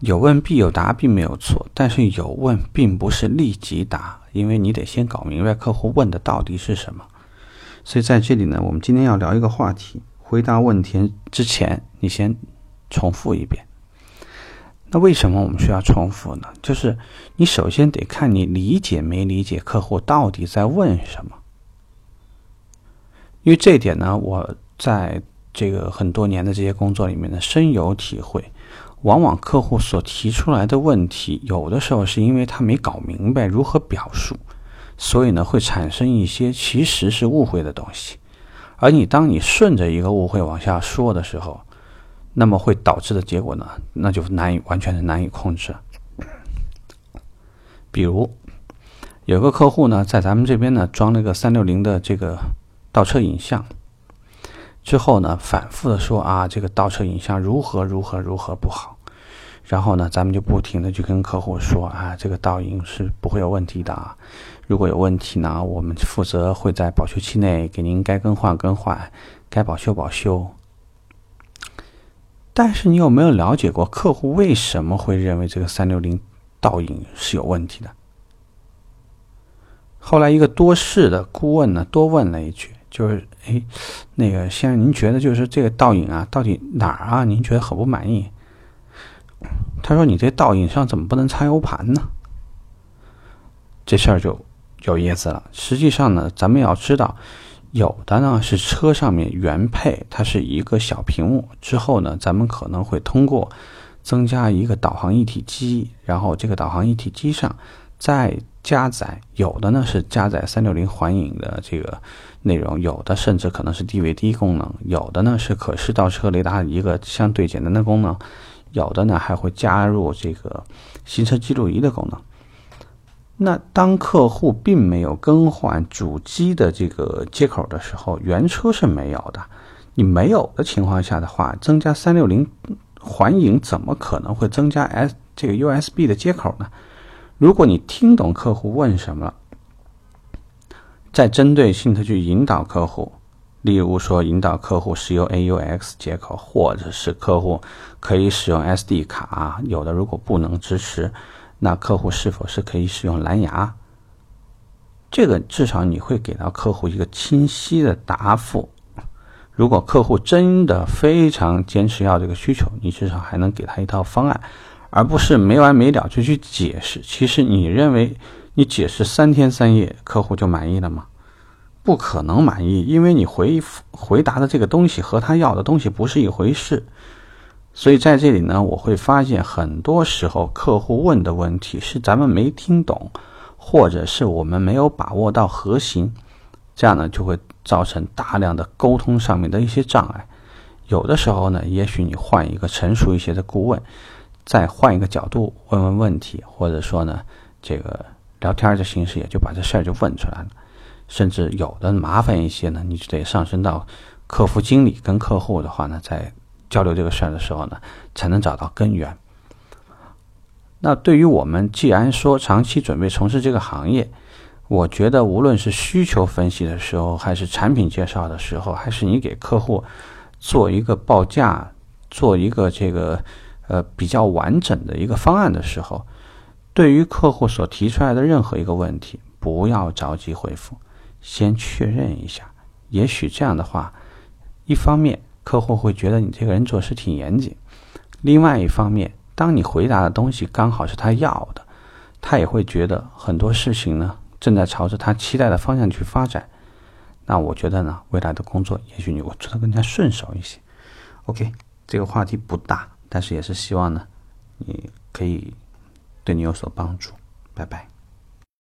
有问必有答，并没有错。但是有问并不是立即答，因为你得先搞明白客户问的到底是什么。所以在这里呢，我们今天要聊一个话题：回答问题之前，你先重复一遍。那为什么我们需要重复呢？就是你首先得看你理解没理解客户到底在问什么。因为这一点呢，我在这个很多年的这些工作里面呢，深有体会。往往客户所提出来的问题，有的时候是因为他没搞明白如何表述，所以呢会产生一些其实是误会的东西。而你当你顺着一个误会往下说的时候，那么会导致的结果呢，那就难以完全是难以控制。比如有个客户呢，在咱们这边呢装了个三六零的这个倒车影像。之后呢，反复的说啊，这个倒车影像如何如何如何不好，然后呢，咱们就不停的去跟客户说啊，这个倒影是不会有问题的啊，如果有问题呢，我们负责会在保修期内给您该更换更换，该保修保修。但是你有没有了解过客户为什么会认为这个三六零倒影是有问题的？后来一个多事的顾问呢，多问了一句。就是，哎，那个先生，您觉得就是这个倒影啊，到底哪儿啊？您觉得很不满意？他说：“你这倒影上怎么不能插 U 盘呢？”这事儿就有意思了。实际上呢，咱们要知道，有的呢是车上面原配，它是一个小屏幕，之后呢，咱们可能会通过增加一个导航一体机，然后这个导航一体机上再加载，有的呢是加载三六零环影的这个。内容有的甚至可能是 DVD 功能，有的呢是可视倒车雷达一个相对简单的功能，有的呢还会加入这个行车记录仪的功能。那当客户并没有更换主机的这个接口的时候，原车是没有的。你没有的情况下的话，增加三六零环影怎么可能会增加 S 这个 USB 的接口呢？如果你听懂客户问什么了。再针对性的去引导客户，例如说引导客户使用 AUX 接口，或者是客户可以使用 SD 卡，有的如果不能支持，那客户是否是可以使用蓝牙？这个至少你会给到客户一个清晰的答复。如果客户真的非常坚持要这个需求，你至少还能给他一套方案，而不是没完没了就去解释。其实你认为。你解释三天三夜，客户就满意了吗？不可能满意，因为你回复回答的这个东西和他要的东西不是一回事。所以在这里呢，我会发现很多时候客户问的问题是咱们没听懂，或者是我们没有把握到核心，这样呢就会造成大量的沟通上面的一些障碍。有的时候呢，也许你换一个成熟一些的顾问，再换一个角度问问问题，或者说呢，这个。聊天的形式也就把这事儿就问出来了，甚至有的麻烦一些呢，你就得上升到客服经理跟客户的话呢，在交流这个事儿的时候呢，才能找到根源。那对于我们既然说长期准备从事这个行业，我觉得无论是需求分析的时候，还是产品介绍的时候，还是你给客户做一个报价、做一个这个呃比较完整的一个方案的时候。对于客户所提出来的任何一个问题，不要着急回复，先确认一下。也许这样的话，一方面客户会觉得你这个人做事挺严谨；另外一方面，当你回答的东西刚好是他要的，他也会觉得很多事情呢正在朝着他期待的方向去发展。那我觉得呢，未来的工作也许你会做得更加顺手一些。OK，这个话题不大，但是也是希望呢，你可以。对你有所帮助，拜拜。